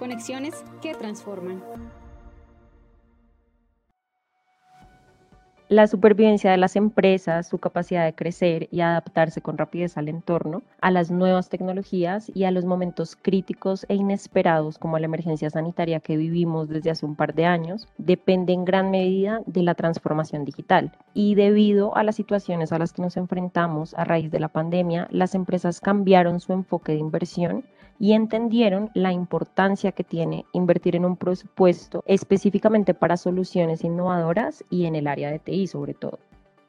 Conexiones que transforman. La supervivencia de las empresas, su capacidad de crecer y adaptarse con rapidez al entorno, a las nuevas tecnologías y a los momentos críticos e inesperados como la emergencia sanitaria que vivimos desde hace un par de años, depende en gran medida de la transformación digital. Y debido a las situaciones a las que nos enfrentamos a raíz de la pandemia, las empresas cambiaron su enfoque de inversión y entendieron la importancia que tiene invertir en un presupuesto específicamente para soluciones innovadoras y en el área de TI sobre todo.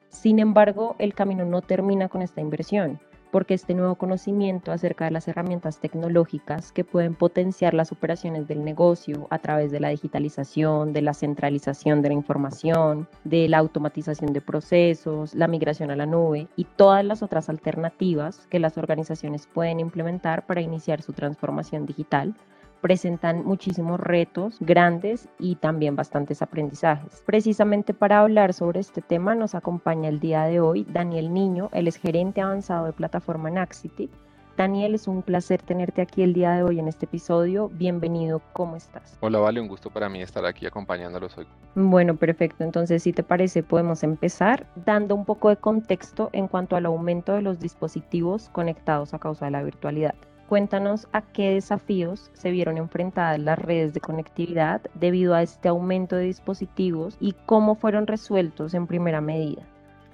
Sin embargo, el camino no termina con esta inversión porque este nuevo conocimiento acerca de las herramientas tecnológicas que pueden potenciar las operaciones del negocio a través de la digitalización, de la centralización de la información, de la automatización de procesos, la migración a la nube y todas las otras alternativas que las organizaciones pueden implementar para iniciar su transformación digital, presentan muchísimos retos grandes y también bastantes aprendizajes. Precisamente para hablar sobre este tema nos acompaña el día de hoy Daniel Niño, él es gerente avanzado de plataforma Naxity. Daniel, es un placer tenerte aquí el día de hoy en este episodio. Bienvenido, ¿cómo estás? Hola, Vale, un gusto para mí estar aquí acompañándolos hoy. Bueno, perfecto. Entonces, si te parece, podemos empezar dando un poco de contexto en cuanto al aumento de los dispositivos conectados a causa de la virtualidad. Cuéntanos a qué desafíos se vieron enfrentadas las redes de conectividad debido a este aumento de dispositivos y cómo fueron resueltos en primera medida.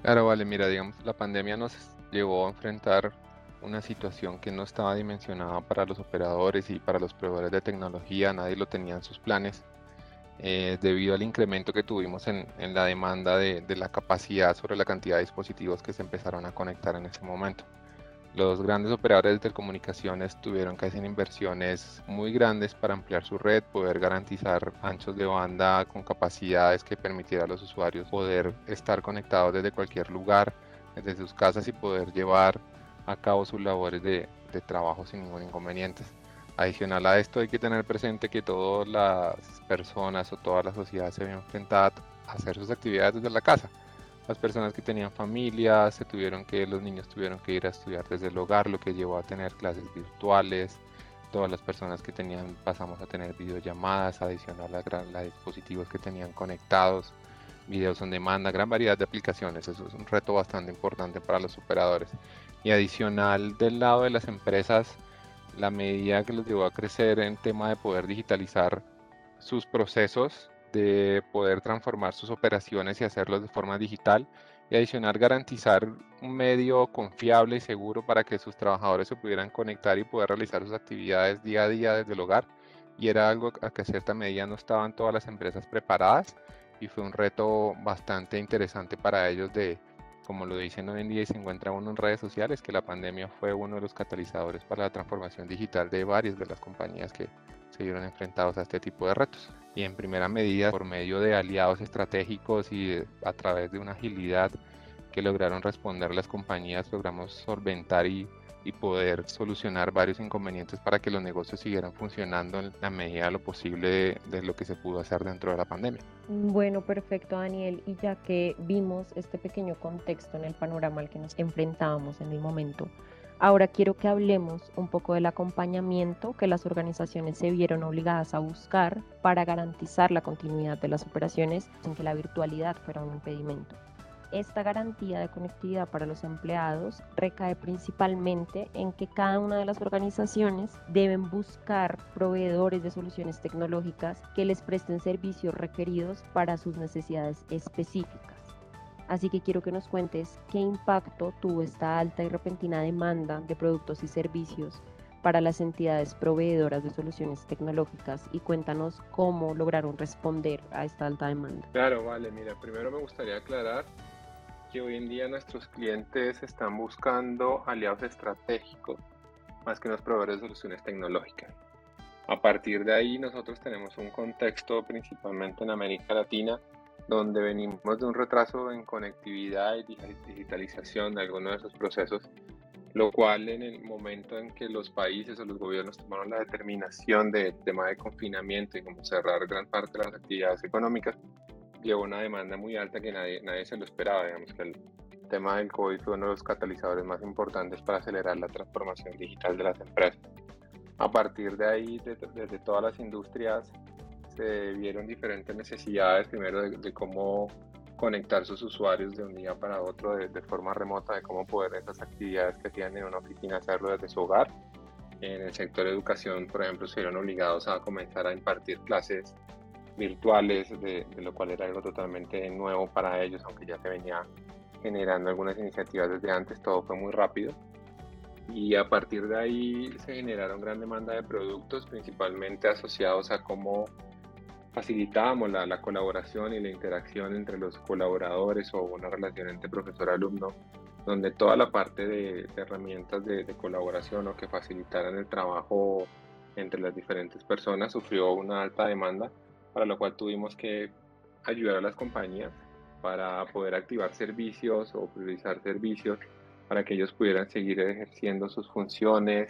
Claro, vale, mira, digamos, la pandemia nos llevó a enfrentar una situación que no estaba dimensionada para los operadores y para los proveedores de tecnología, nadie lo tenía en sus planes, eh, debido al incremento que tuvimos en, la demanda de, de la capacidad sobre la cantidad de dispositivos que se empezaron a conectar en ese momento los grandes operadores de telecomunicaciones tuvieron que hacer inversiones muy grandes para ampliar su red, poder garantizar anchos de banda con capacidades que permitieran a los usuarios poder estar conectados desde cualquier lugar, desde sus casas y poder llevar a cabo sus labores de, trabajo sin ningún inconveniente. Adicional a esto hay que tener presente que todas las personas o toda la sociedad se ven enfrentada a hacer sus actividades desde la casa las personas que tenían familias, se tuvieron que, los niños tuvieron que ir a estudiar desde el hogar, lo que llevó a tener clases virtuales, todas las personas que tenían, pasamos a tener videollamadas, adicional a los dispositivos que tenían conectados, videos en demanda, gran variedad de aplicaciones, eso es un reto bastante importante para los operadores. Y adicional del lado de las empresas, la medida que los llevó a crecer en tema de poder digitalizar sus procesos de poder transformar sus operaciones y hacerlos de forma digital y adicional garantizar un medio confiable y seguro para que sus trabajadores se pudieran conectar y poder realizar sus actividades día a día desde el hogar. Y era algo a que a cierta medida no estaban todas las empresas preparadas y fue un reto bastante interesante para ellos de, como lo dicen hoy en día y se encuentra uno en redes sociales, que la pandemia fue uno de los catalizadores para la transformación digital de varias de las compañías que se vieron enfrentados a este tipo de retos. Y en primera medida por medio de aliados estratégicos y a través de una agilidad que lograron responder las compañías, logramos solventar y, y, poder solucionar varios inconvenientes para que los negocios siguieran funcionando en la medida de lo posible de, de lo que se pudo hacer dentro de la pandemia. Bueno, perfecto Daniel. Y ya que vimos este pequeño contexto en el panorama al que nos enfrentábamos en el momento, Ahora quiero que hablemos un poco del acompañamiento que las organizaciones se vieron obligadas a buscar para garantizar la continuidad de las operaciones sin que la virtualidad fuera un impedimento. Esta garantía de conectividad para los empleados recae principalmente en que cada una de las organizaciones deben buscar proveedores de soluciones tecnológicas que les presten servicios requeridos para sus necesidades específicas. Así que quiero que nos cuentes qué impacto tuvo esta alta y repentina demanda de productos y servicios para las entidades proveedoras de soluciones tecnológicas y cuéntanos cómo lograron responder a esta alta demanda. Claro, vale, mira, primero me gustaría aclarar que hoy en día nuestros clientes están buscando aliados estratégicos más que unos proveedores de soluciones tecnológicas. A partir de ahí nosotros tenemos un contexto principalmente en América Latina donde venimos de un retraso en conectividad y digitalización de algunos de esos procesos, lo cual en el momento en que los países o los gobiernos tomaron la determinación de tema de confinamiento y como cerrar gran parte de las actividades económicas, llevó una demanda muy alta que nadie, nadie se lo esperaba. Digamos que el tema del COVID fue uno de los catalizadores más importantes para acelerar la transformación digital de las empresas. A partir de ahí, desde todas las industrias, se vieron diferentes necesidades, primero de, cómo conectar sus usuarios de un día para otro de, de, forma remota, de cómo poder esas actividades que hacían en una oficina hacerlo desde su hogar. En el sector de educación, por ejemplo, se vieron obligados a comenzar a impartir clases virtuales, de, lo cual era algo totalmente nuevo para ellos, aunque ya se venía generando algunas iniciativas desde antes, todo fue muy rápido. Y a partir de ahí se generaron gran demanda de productos, principalmente asociados a cómo facilitábamos la, la colaboración y la interacción entre los colaboradores o una relación entre profesor-alumno, donde toda la parte de, herramientas de, colaboración o que facilitaran el trabajo entre las diferentes personas sufrió una alta demanda para lo cual tuvimos que ayudar a las compañías para poder activar servicios o priorizar servicios para que ellos pudieran seguir ejerciendo sus funciones,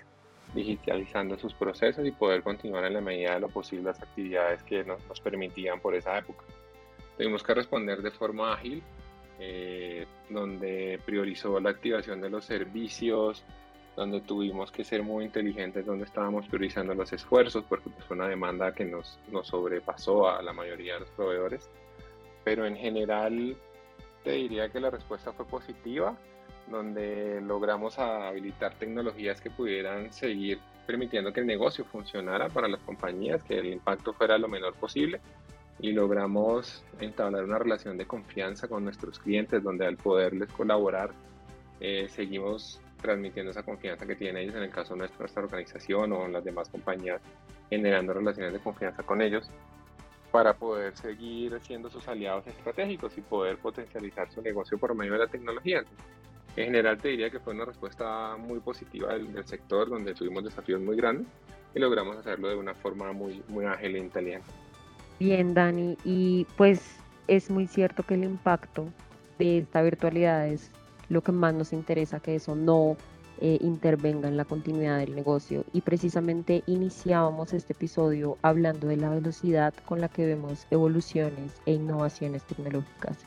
digitalizando sus procesos y poder continuar en la medida de lo posible las actividades que nos, permitían por esa época. Tuvimos que responder de forma ágil, eh, donde priorizó la activación de los servicios, donde tuvimos que ser muy inteligentes, donde estábamos priorizando los esfuerzos, porque pues, fue una demanda que nos, nos sobrepasó a la mayoría de los proveedores. Pero en general te diría que la respuesta fue positiva, donde logramos habilitar tecnologías que pudieran seguir permitiendo que el negocio funcionara para las compañías, que el impacto fuera lo menor posible y logramos entablar una relación de confianza con nuestros clientes donde al poderles colaborar eh, seguimos transmitiendo esa confianza que tienen ellos, en el caso de nuestra, organización o en las demás compañías, generando relaciones de confianza con ellos para poder seguir siendo sus aliados estratégicos y poder potencializar su negocio por medio de la tecnología. En general te diría que fue una respuesta muy positiva del, sector donde tuvimos desafíos muy grandes y logramos hacerlo de una forma muy, muy ágil e inteligente. Bien, Dani, y pues es muy cierto que el impacto de esta virtualidad es lo que más nos interesa, que eso no eh, intervenga en la continuidad del negocio. Y precisamente iniciábamos este episodio hablando de la velocidad con la que vemos evoluciones e innovaciones tecnológicas.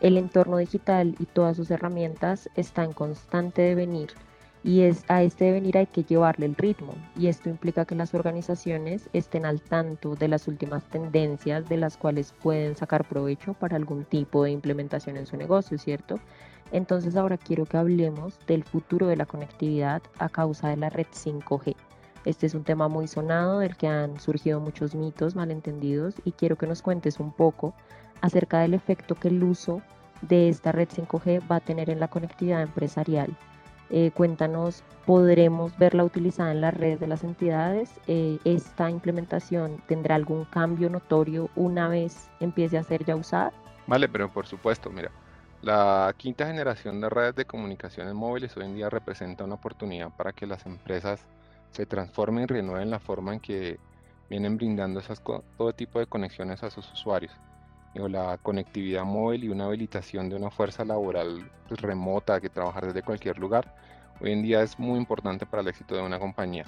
El entorno digital y todas sus herramientas están en constante devenir y es, a este devenir hay que llevarle el ritmo y esto implica que las organizaciones estén al tanto de las últimas tendencias de las cuales pueden sacar provecho para algún tipo de implementación en su negocio, ¿cierto? Entonces ahora quiero que hablemos del futuro de la conectividad a causa de la red 5G. Este es un tema muy sonado del que han surgido muchos mitos malentendidos y quiero que nos cuentes un poco acerca del efecto que el uso de esta red 5G va a tener en la conectividad empresarial eh, cuéntanos, ¿podremos verla utilizada en la red de las entidades? Eh, ¿Esta implementación tendrá algún cambio notorio una vez empiece a ser ya usada? Vale, pero por supuesto, mira, la quinta generación de redes de comunicaciones móviles hoy en día representa una oportunidad para que las empresas se transformen y renueven la forma en que vienen brindando esas, todo tipo de conexiones a sus usuarios la conectividad móvil y una habilitación de una fuerza laboral remota que trabajar desde cualquier lugar, hoy en día es muy importante para el éxito de una compañía.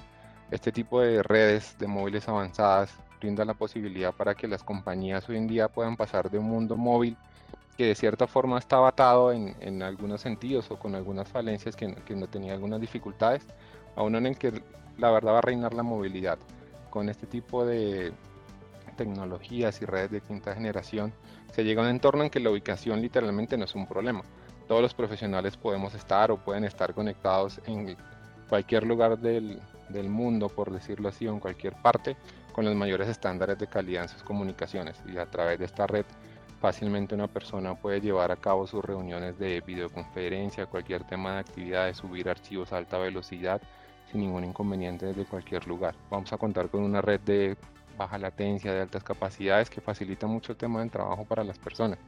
Este tipo de redes de móviles avanzadas brinda la posibilidad para que las compañías hoy en día puedan pasar de un mundo móvil que de cierta forma estaba atado en, en algunos sentidos o con algunas falencias que, que no tenía algunas dificultades, a uno en el que la verdad va a reinar la movilidad. Con este tipo de, tecnologías y redes de quinta generación, se llega a un entorno en que la ubicación literalmente no es un problema. Todos los profesionales podemos estar o pueden estar conectados en cualquier lugar del, del mundo, por decirlo así, o en cualquier parte, con los mayores estándares de calidad en sus comunicaciones. Y a través de esta red, fácilmente una persona puede llevar a cabo sus reuniones de videoconferencia, cualquier tema de actividades, subir archivos a alta velocidad sin ningún inconveniente desde cualquier lugar. Vamos a contar con una red de baja latencia, de altas capacidades, que facilita mucho el tema del trabajo para las personas.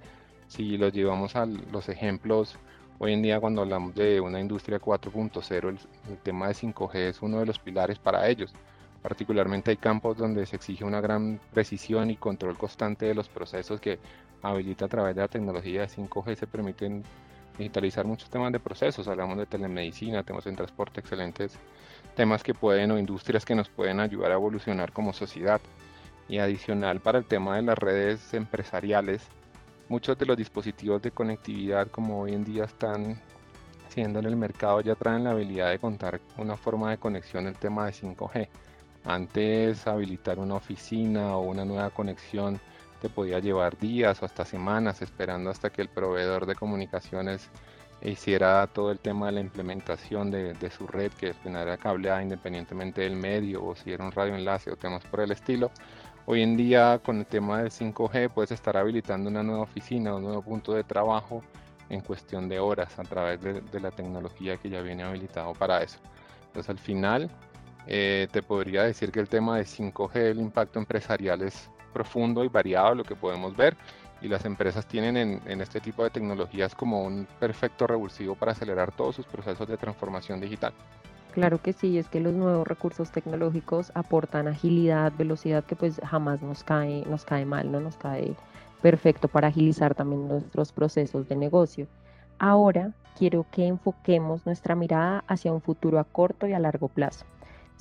Si los llevamos a los ejemplos, hoy en día cuando hablamos de una industria 4.0, el, tema de 5G es uno de los pilares para ellos. Particularmente hay campos donde se exige una gran precisión y control constante de los procesos que habilita a través de la tecnología de 5G se permiten digitalizar muchos temas de procesos. Hablamos de telemedicina, temas en transporte, excelentes temas que pueden o industrias que nos pueden ayudar a evolucionar como sociedad. Y adicional para el tema de las redes empresariales, muchos de los dispositivos de conectividad como hoy en día están siendo en el mercado ya traen la habilidad de contar con una forma de conexión el tema de 5G. Antes habilitar una oficina o una nueva conexión te podía llevar días o hasta semanas esperando hasta que el proveedor de comunicaciones hiciera todo el tema de la implementación de, su red, que era cableada independientemente del medio o si era un radioenlace o temas por el estilo. Hoy en día con el tema del 5G puedes estar habilitando una nueva oficina, un nuevo punto de trabajo en cuestión de horas a través de, la tecnología que ya viene habilitado para eso. Entonces al final eh, te podría decir que el tema de 5G, el impacto empresarial es profundo y variado, lo que podemos ver, y las empresas tienen en, este tipo de tecnologías como un perfecto revulsivo para acelerar todos sus procesos de transformación digital. Claro que sí, es que los nuevos recursos tecnológicos aportan agilidad, velocidad que pues jamás nos cae, nos cae mal, no nos cae perfecto para agilizar también nuestros procesos de negocio. Ahora quiero que enfoquemos nuestra mirada hacia un futuro a corto y a largo plazo.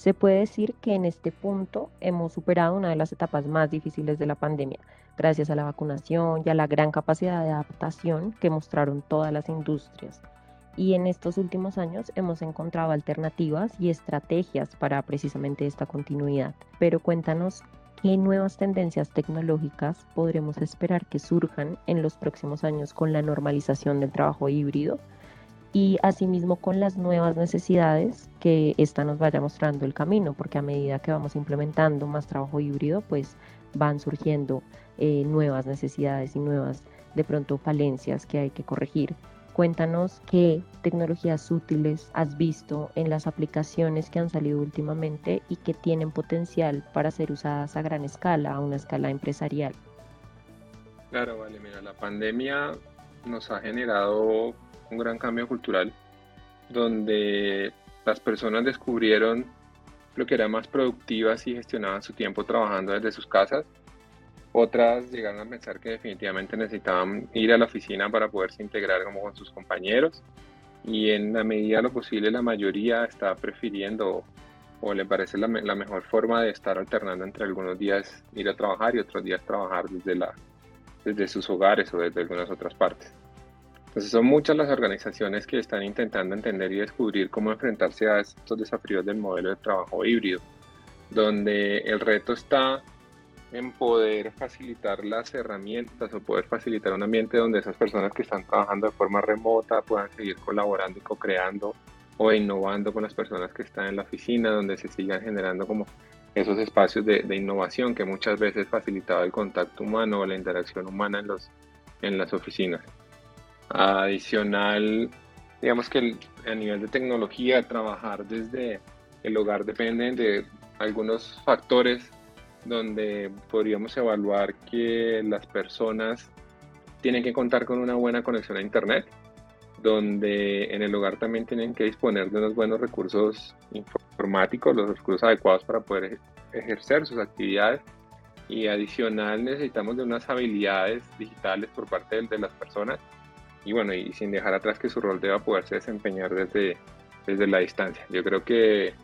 Se puede decir que en este punto hemos superado una de las etapas más difíciles de la pandemia, gracias a la vacunación y a la gran capacidad de adaptación que mostraron todas las industrias y en estos últimos años hemos encontrado alternativas y estrategias para precisamente esta continuidad. Pero cuéntanos qué nuevas tendencias tecnológicas podremos esperar que surjan en los próximos años con la normalización del trabajo híbrido y asimismo con las nuevas necesidades que esta nos vaya mostrando el camino, porque a medida que vamos implementando más trabajo híbrido, pues van surgiendo eh, nuevas necesidades y nuevas de pronto falencias que hay que corregir. Cuéntanos qué tecnologías útiles has visto en las aplicaciones que han salido últimamente y que tienen potencial para ser usadas a gran escala, a una escala empresarial. Claro, vale, mira, la pandemia nos ha generado un gran cambio cultural donde las personas descubrieron lo que eran más productivas y gestionaban su tiempo trabajando desde sus casas otras llegaron a pensar que definitivamente necesitaban ir a la oficina para poderse integrar como con sus compañeros y en la medida de lo posible la mayoría está prefiriendo o le parece la, la, mejor forma de estar alternando entre algunos días ir a trabajar y otros días trabajar desde, la, desde sus hogares o desde algunas otras partes. Entonces son muchas las organizaciones que están intentando entender y descubrir cómo enfrentarse a estos desafíos del modelo de trabajo híbrido, donde el reto está en poder facilitar las herramientas o poder facilitar un ambiente donde esas personas que están trabajando de forma remota puedan seguir colaborando y co-creando o innovando con las personas que están en la oficina, donde se sigan generando como esos espacios de, innovación que muchas veces facilitaba el contacto humano o la interacción humana en, los, en las oficinas. Adicional, digamos que a nivel de tecnología, trabajar desde el hogar depende de algunos factores donde podríamos evaluar que las personas tienen que contar con una buena conexión a Internet, donde en el hogar también tienen que disponer de unos buenos recursos informáticos, los recursos adecuados para poder ejercer sus actividades. Y adicional necesitamos de unas habilidades digitales por parte de, las personas y bueno, y sin dejar atrás que su rol deba poderse desempeñar desde, desde la distancia. Yo creo que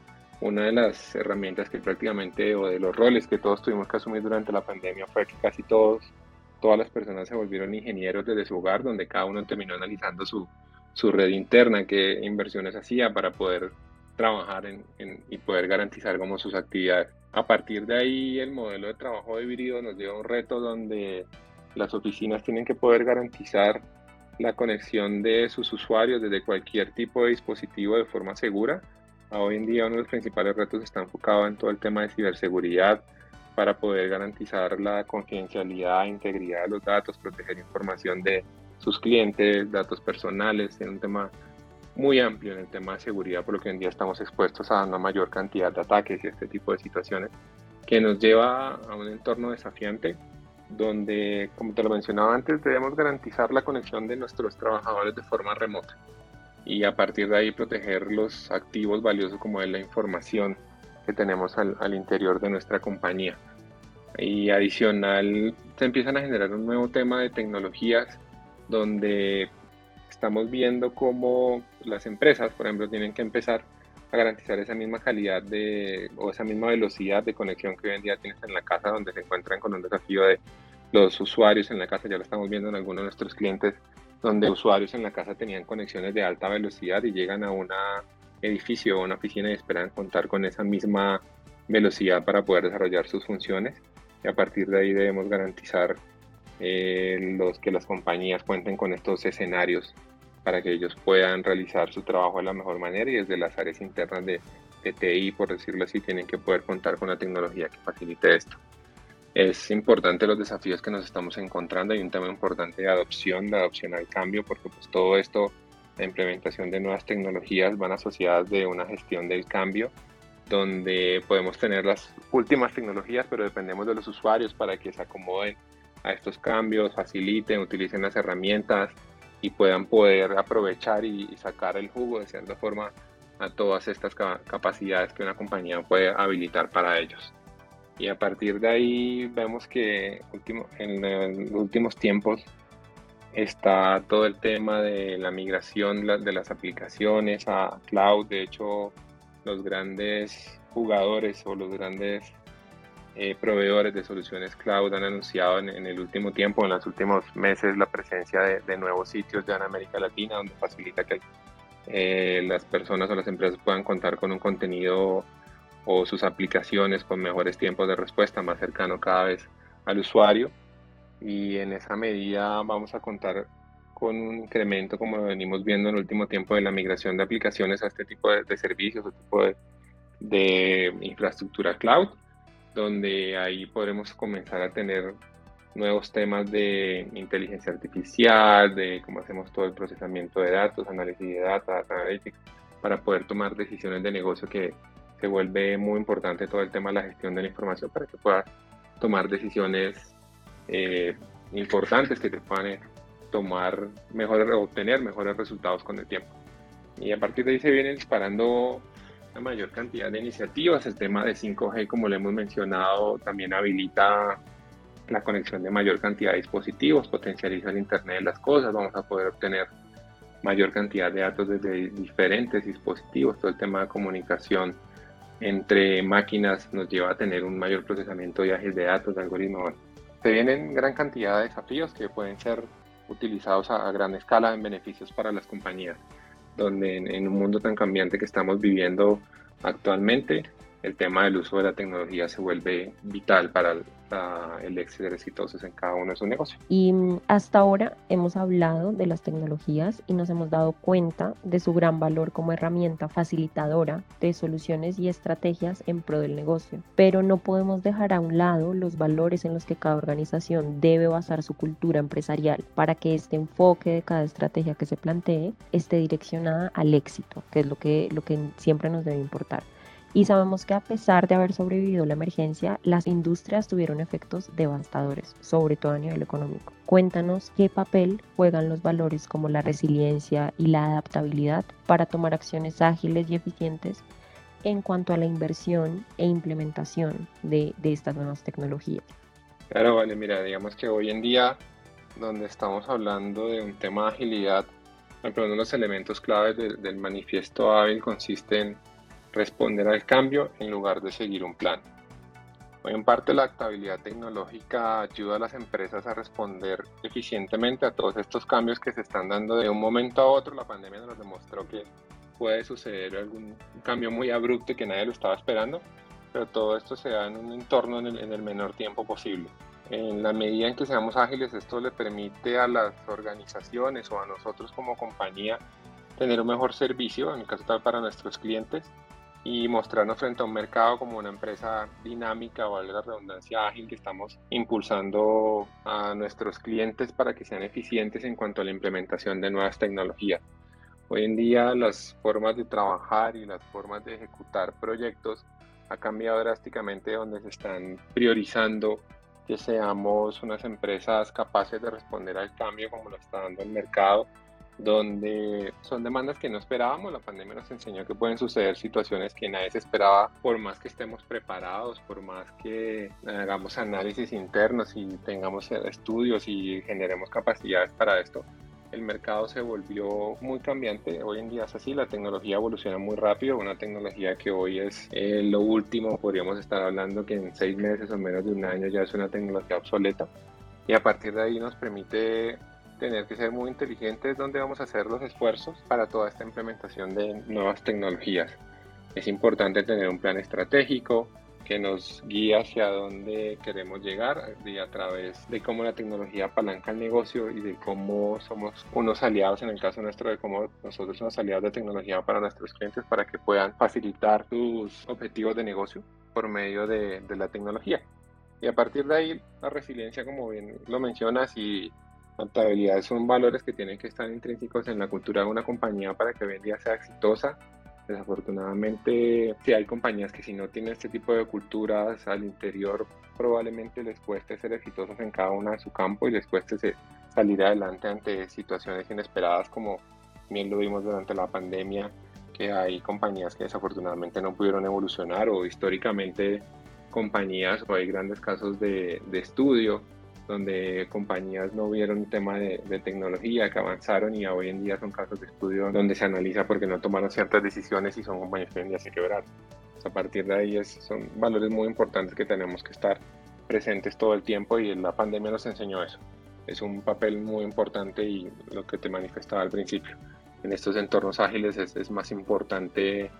una de las herramientas que prácticamente, o de los roles que todos tuvimos que asumir durante la pandemia fue que casi todos, todas las personas se volvieron ingenieros desde su hogar, donde cada uno terminó analizando su, su red interna, qué inversiones hacía para poder trabajar en, y poder garantizar como sus actividades. A partir de ahí, el modelo de trabajo híbrido nos dio un reto donde las oficinas tienen que poder garantizar la conexión de sus usuarios desde cualquier tipo de dispositivo de forma segura. Hoy en día uno de los principales retos está enfocado en todo el tema de ciberseguridad para poder garantizar la confidencialidad e integridad de los datos, proteger información de sus clientes, datos personales, en un tema muy amplio en el tema de seguridad, por lo que hoy en día estamos expuestos a una mayor cantidad de ataques y este tipo de situaciones que nos lleva a un entorno desafiante donde, como te lo mencionaba antes, debemos garantizar la conexión de nuestros trabajadores de forma remota y a partir de ahí proteger los activos valiosos como es la información que tenemos al, interior de nuestra compañía. Y adicional se empiezan a generar un nuevo tema de tecnologías donde estamos viendo cómo las empresas, por ejemplo, tienen que empezar garantizar esa misma calidad de, o esa misma velocidad de conexión que hoy en día tienes en la casa, donde se encuentran con un desafío de los usuarios en la casa, ya lo estamos viendo en algunos de nuestros clientes, donde usuarios en la casa tenían conexiones de alta velocidad y llegan a un edificio o una oficina y esperan contar con esa misma velocidad para poder desarrollar sus funciones. Y a partir de ahí debemos garantizar eh, los que las compañías cuenten con estos escenarios para que ellos puedan realizar su trabajo de la mejor manera y desde las áreas internas de, de TI, por decirlo así, tienen que poder contar con la tecnología que facilite esto. Es importante los desafíos que nos estamos encontrando. Hay un tema importante de adopción, de adopción al cambio, porque pues todo esto, la implementación de nuevas tecnologías van asociadas de una gestión del cambio, donde podemos tener las últimas tecnologías, pero dependemos de los usuarios para que se acomoden a estos cambios, faciliten, utilicen las herramientas y puedan poder aprovechar y, sacar el jugo de cierta forma a todas estas capacidades que una compañía puede habilitar para ellos. Y a partir de ahí vemos que último, en los últimos tiempos está todo el tema de la migración de las aplicaciones a cloud. De hecho, los grandes jugadores o los grandes eh, proveedores de soluciones cloud han anunciado en, el último tiempo, en los últimos meses, la presencia de, nuevos sitios ya en América Latina, donde facilita que eh, las personas o las empresas puedan contar con un contenido o sus aplicaciones con mejores tiempos de respuesta, más cercano cada vez al usuario. Y en esa medida vamos a contar con un incremento, como venimos viendo en el último tiempo, de la migración de aplicaciones a este tipo de, servicios, o tipo de, de infraestructura cloud, donde ahí podremos comenzar a tener nuevos temas de inteligencia artificial, de cómo hacemos todo el procesamiento de datos, análisis de data, data analytics, para poder tomar decisiones de negocio que se vuelve muy importante todo el tema de la gestión de la información para que puedas tomar decisiones eh, importantes que te puedan eh, tomar mejores, obtener mejores resultados con el tiempo. Y a partir de ahí se vienen disparando la mayor cantidad de iniciativas. El tema de 5G, como le hemos mencionado, también habilita la conexión de mayor cantidad de dispositivos, potencializa el Internet de las cosas, vamos a poder obtener mayor cantidad de datos desde diferentes dispositivos, todo el tema de comunicación entre máquinas nos lleva a tener un mayor procesamiento de ágil de datos, de algoritmos. Se vienen gran cantidad de desafíos que pueden ser utilizados a, gran escala en beneficios para las compañías, donde en un mundo tan cambiante que estamos viviendo actualmente, el tema del uso de la tecnología se vuelve vital para el éxito exitosos en cada uno de sus negocios. Y mm, hasta ahora hemos hablado de las tecnologías y nos hemos dado cuenta de su gran valor como herramienta facilitadora de soluciones y estrategias en pro del negocio. Pero no podemos dejar a un lado los valores en los que cada organización debe basar su cultura empresarial para que este enfoque de cada estrategia que se plantee esté direccionada al éxito, que es lo que, lo que siempre nos debe importar. Y sabemos que a pesar de haber sobrevivido la emergencia, las industrias tuvieron efectos devastadores, sobre todo a nivel económico. Cuéntanos qué papel juegan los valores como la resiliencia y la adaptabilidad para tomar acciones ágiles y eficientes en cuanto a la inversión e implementación de, estas nuevas tecnologías. Claro, vale, mira, digamos que hoy en día, donde estamos hablando de un tema de agilidad, uno de los elementos claves del manifiesto hábil consiste en responder al cambio en lugar de seguir un plan. Hoy en parte la adaptabilidad tecnológica ayuda a las empresas a responder eficientemente a todos estos cambios que se están dando de un momento a otro. La pandemia nos demostró que puede suceder algún cambio muy abrupto y que nadie lo estaba esperando, pero todo esto se da en un entorno en el, en el menor tiempo posible. En la medida en que seamos ágiles, esto le permite a las organizaciones o a nosotros como compañía tener un mejor servicio, en el caso tal para nuestros clientes, y mostrarnos frente a un mercado como una empresa dinámica, o la redundancia ágil, que estamos impulsando a nuestros clientes para que sean eficientes en cuanto a la implementación de nuevas tecnologías. Hoy en día las formas de trabajar y las formas de ejecutar proyectos ha cambiado drásticamente donde se están priorizando que seamos unas empresas capaces de responder al cambio como lo está dando el mercado donde son demandas que no esperábamos. La pandemia nos enseñó que pueden suceder situaciones que nadie se esperaba, por más que estemos preparados, por más que hagamos análisis internos y tengamos estudios y generemos capacidades para esto. El mercado se volvió muy cambiante, hoy en día es así, la tecnología evoluciona muy rápido, una tecnología que hoy es eh, lo último, podríamos estar hablando que en seis meses o menos de un año ya es una tecnología obsoleta y a partir de ahí nos permite tener que ser muy inteligentes donde vamos a hacer los esfuerzos para toda esta implementación de nuevas tecnologías. Es importante tener un plan estratégico, que nos guía hacia dónde queremos llegar y a través de cómo la tecnología apalanca el negocio y de cómo somos unos aliados, en el caso nuestro, de cómo nosotros somos aliados de tecnología para nuestros clientes para que puedan facilitar sus objetivos de negocio por medio de, de la tecnología. Y a partir de ahí, la resiliencia, como bien lo mencionas, y adaptabilidad son valores que tienen que estar intrínsecos en la cultura de una compañía para que hoy en día sea exitosa. Desafortunadamente, si hay compañías que si no tienen este tipo de culturas al interior, probablemente les cueste ser exitosos en cada una de su campo y les cueste salir adelante ante situaciones inesperadas como bien lo vimos durante la pandemia, que hay compañías que desafortunadamente no pudieron evolucionar o históricamente compañías o hay grandes casos de, de estudio donde compañías no vieron tema de, tecnología, que avanzaron y hoy en día son casos de estudio donde se analiza porque no tomaron ciertas decisiones y son compañías que hoy en día se quebraron. a partir de ahí es, son valores muy importantes que tenemos que estar presentes todo el tiempo y la pandemia nos enseñó eso. Es un papel muy importante y lo que te manifestaba al principio. En estos entornos ágiles es, es más importante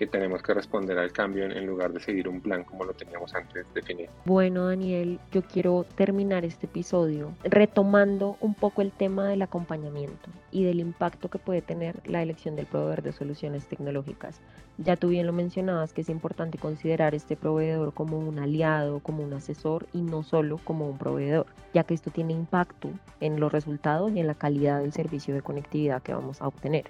que tenemos que responder al cambio en, lugar de seguir un plan como lo teníamos antes definido. Bueno, Daniel, yo quiero terminar este episodio retomando un poco el tema del acompañamiento y del impacto que puede tener la elección del proveedor de soluciones tecnológicas. Ya tú bien lo mencionabas que es importante considerar este proveedor como un aliado, como un asesor y no solo como un proveedor, ya que esto tiene impacto en los resultados y en la calidad del servicio de conectividad que vamos a obtener.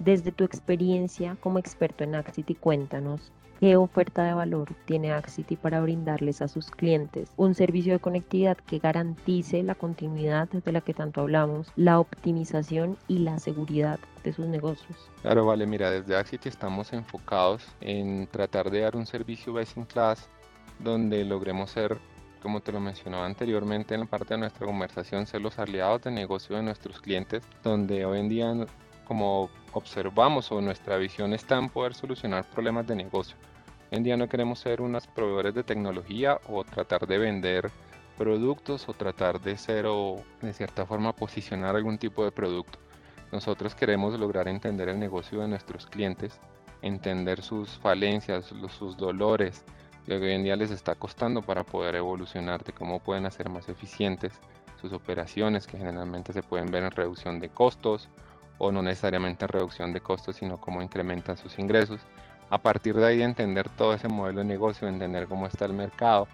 Desde tu experiencia como experto en Axity, cuéntanos qué oferta de valor tiene Axity para brindarles a sus clientes un servicio de conectividad que garantice la continuidad de la que tanto hablamos, la optimización y la seguridad de sus negocios. Claro, vale, mira, desde Axity estamos enfocados en tratar de dar un servicio best in class donde logremos ser como te lo mencionaba anteriormente en la parte de nuestra conversación, ser los aliados de negocio de nuestros clientes, donde hoy en día como observamos o nuestra visión está en poder solucionar problemas de negocio. Hoy en día no queremos ser unos proveedores de tecnología o tratar de vender productos o tratar de ser o de cierta forma posicionar algún tipo de producto. Nosotros queremos lograr entender el negocio de nuestros clientes, entender sus falencias, sus dolores, lo que hoy en día les está costando para poder evolucionar, de cómo pueden hacer más eficientes sus operaciones, que generalmente se pueden ver en reducción de costos o no necesariamente en reducción de costos, sino cómo incrementan sus ingresos. A partir de ahí entender todo ese modelo de negocio, entender cómo está el mercado,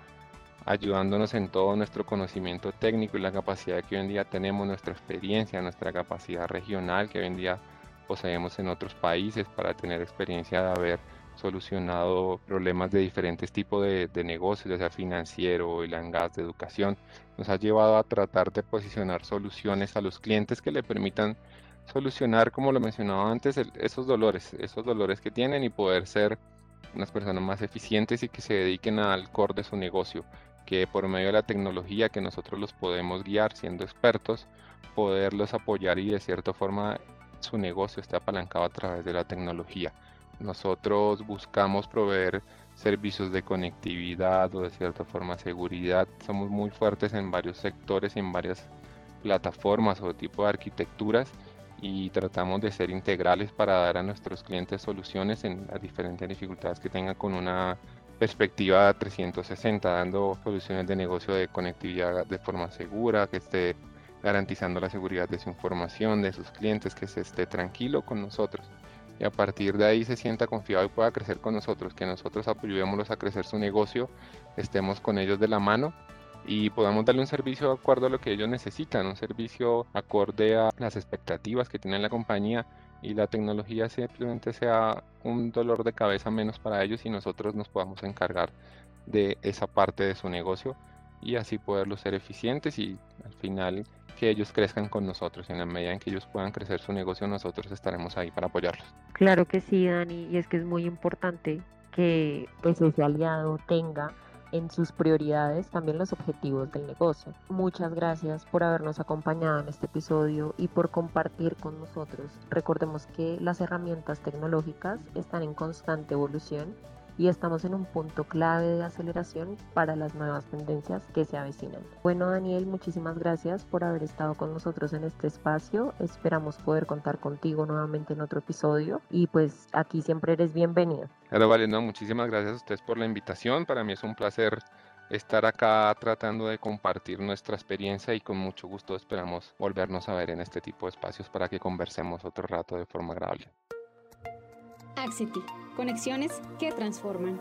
ayudándonos en todo nuestro conocimiento técnico y la capacidad que hoy en día tenemos, nuestra experiencia, nuestra capacidad regional que hoy en día poseemos en otros países para tener experiencia de haber solucionado problemas de diferentes tipos de, negocios, ya sea financiero, and gas, de educación, nos ha llevado a tratar de posicionar soluciones a los clientes que le permitan solucionar, como lo mencionaba antes, esos dolores, esos dolores que tienen y poder ser unas personas más eficientes y que se dediquen al core de su negocio, que por medio de la tecnología que nosotros los podemos guiar siendo expertos, poderlos apoyar y de cierta forma su negocio esté apalancado a través de la tecnología. Nosotros buscamos proveer servicios de conectividad o de cierta forma seguridad. Somos muy fuertes en varios sectores y en varias plataformas o tipo de arquitecturas y tratamos de ser integrales para dar a nuestros clientes soluciones en las diferentes dificultades que tengan con una perspectiva 360, dando soluciones de negocio de conectividad de forma segura, que esté garantizando la seguridad de su información, de sus clientes, que se esté tranquilo con nosotros. Y a partir de ahí se sienta confiado y pueda crecer con nosotros, que nosotros apoyémoslos a crecer su negocio, estemos con ellos de la mano y podamos darle un servicio de acuerdo a lo que ellos necesitan, un servicio acorde a las expectativas que tiene la compañía y la tecnología simplemente sea un dolor de cabeza menos para ellos y nosotros nos podamos encargar de esa parte de su negocio y así poderlos ser eficientes y al final que ellos crezcan con nosotros. En la medida en que ellos puedan crecer su negocio, nosotros estaremos ahí para apoyarlos. Claro que sí, Dani, y es que es muy importante que pues, ese aliado tenga en sus prioridades también los objetivos del negocio. Muchas gracias por habernos acompañado en este episodio y por compartir con nosotros. Recordemos que las herramientas tecnológicas están en constante evolución y estamos en un punto clave de aceleración para las nuevas tendencias que se avecinan. Bueno, Daniel, muchísimas gracias por haber estado con nosotros en este espacio. Esperamos poder contar contigo nuevamente en otro episodio y pues aquí siempre eres bienvenido. Claro, vale, no, muchísimas gracias a ustedes por la invitación. Para mí es un placer estar acá tratando de compartir nuestra experiencia y con mucho gusto esperamos volvernos a ver en este tipo de espacios para que conversemos otro rato de forma agradable. Axity, conexiones que transforman.